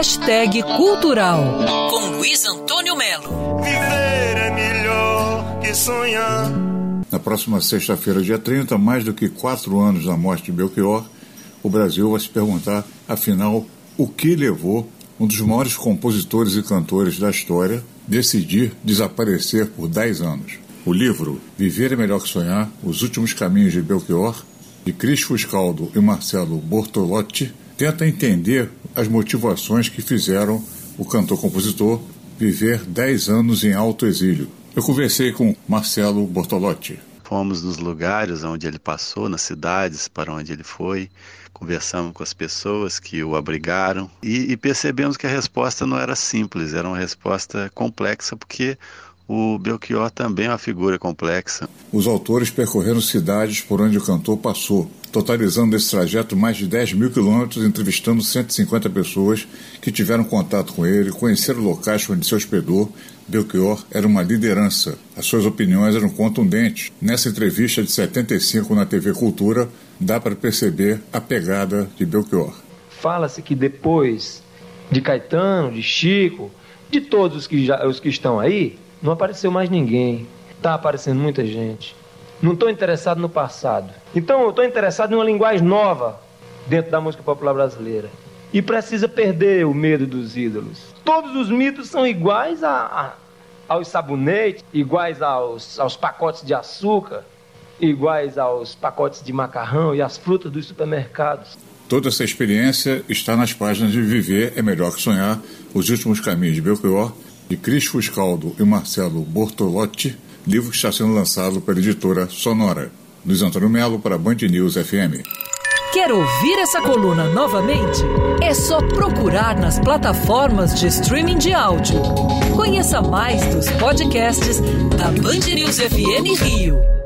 Hashtag Cultural. Com Luiz Antônio Melo. Viver é melhor que sonhar. Na próxima sexta-feira, dia 30, mais do que quatro anos da morte de Belchior, o Brasil vai se perguntar, afinal, o que levou um dos maiores compositores e cantores da história decidir desaparecer por dez anos. O livro Viver é Melhor que Sonhar, Os Últimos Caminhos de Belchior, de Cris Fuscaldo e Marcelo Bortolotti, tenta entender as motivações que fizeram o cantor-compositor viver dez anos em alto exílio. Eu conversei com Marcelo Bortolotti. Fomos nos lugares onde ele passou, nas cidades para onde ele foi, conversamos com as pessoas que o abrigaram e, e percebemos que a resposta não era simples, era uma resposta complexa, porque o Belchior também é uma figura complexa. Os autores percorreram cidades por onde o cantor passou, totalizando esse trajeto mais de 10 mil quilômetros, entrevistando 150 pessoas que tiveram contato com ele, conheceram locais onde se hospedou. Belchior era uma liderança. As suas opiniões eram contundentes. Nessa entrevista de 75 na TV Cultura, dá para perceber a pegada de Belchior. Fala-se que depois de Caetano, de Chico, de todos os que, já, os que estão aí, não apareceu mais ninguém. Está aparecendo muita gente. Não estou interessado no passado. Então eu estou interessado em uma linguagem nova dentro da música popular brasileira. E precisa perder o medo dos ídolos. Todos os mitos são iguais a, a, aos sabonetes, iguais aos, aos pacotes de açúcar, iguais aos pacotes de macarrão e às frutas dos supermercados. Toda essa experiência está nas páginas de Viver é Melhor que Sonhar, Os Últimos Caminhos de Belchior, de Cris Fuscaldo e Marcelo Bortolotti, livro que está sendo lançado pela editora Sonora. Luiz Antônio Melo para Band News FM. Quer ouvir essa coluna novamente? É só procurar nas plataformas de streaming de áudio. Conheça mais dos podcasts da Band News FM Rio.